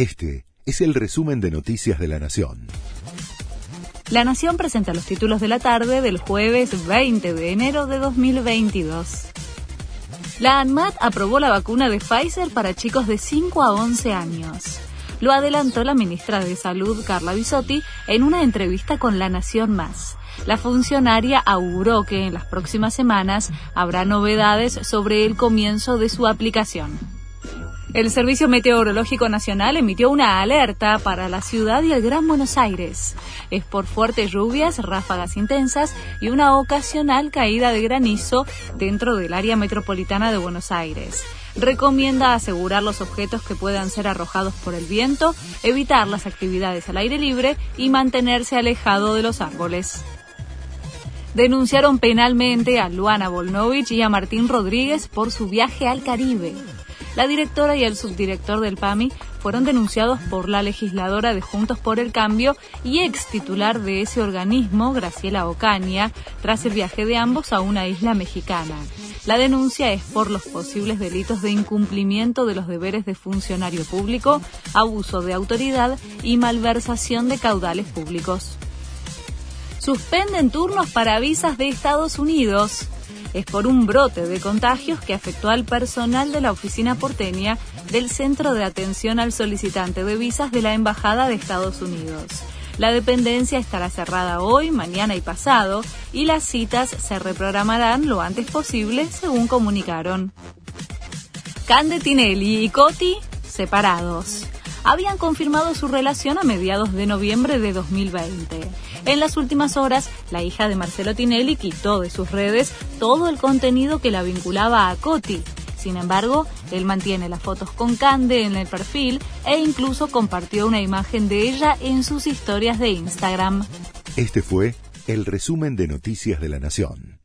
Este es el resumen de Noticias de la Nación. La Nación presenta los títulos de la tarde del jueves 20 de enero de 2022. La ANMAT aprobó la vacuna de Pfizer para chicos de 5 a 11 años. Lo adelantó la ministra de Salud, Carla Bisotti, en una entrevista con La Nación Más. La funcionaria auguró que en las próximas semanas habrá novedades sobre el comienzo de su aplicación. El Servicio Meteorológico Nacional emitió una alerta para la ciudad y el Gran Buenos Aires. Es por fuertes lluvias, ráfagas intensas y una ocasional caída de granizo dentro del área metropolitana de Buenos Aires. Recomienda asegurar los objetos que puedan ser arrojados por el viento, evitar las actividades al aire libre y mantenerse alejado de los árboles denunciaron penalmente a Luana Volnovich y a Martín Rodríguez por su viaje al Caribe. La directora y el subdirector del PAMI fueron denunciados por la legisladora de Juntos por el Cambio y ex titular de ese organismo, Graciela Ocaña, tras el viaje de ambos a una isla mexicana. La denuncia es por los posibles delitos de incumplimiento de los deberes de funcionario público, abuso de autoridad y malversación de caudales públicos. Suspenden turnos para visas de Estados Unidos es por un brote de contagios que afectó al personal de la oficina porteña del Centro de Atención al Solicitante de Visas de la Embajada de Estados Unidos. La dependencia estará cerrada hoy, mañana y pasado, y las citas se reprogramarán lo antes posible, según comunicaron. Cande Tinelli y Coti separados. Habían confirmado su relación a mediados de noviembre de 2020. En las últimas horas, la hija de Marcelo Tinelli quitó de sus redes todo el contenido que la vinculaba a Coti. Sin embargo, él mantiene las fotos con Cande en el perfil e incluso compartió una imagen de ella en sus historias de Instagram. Este fue el resumen de Noticias de la Nación.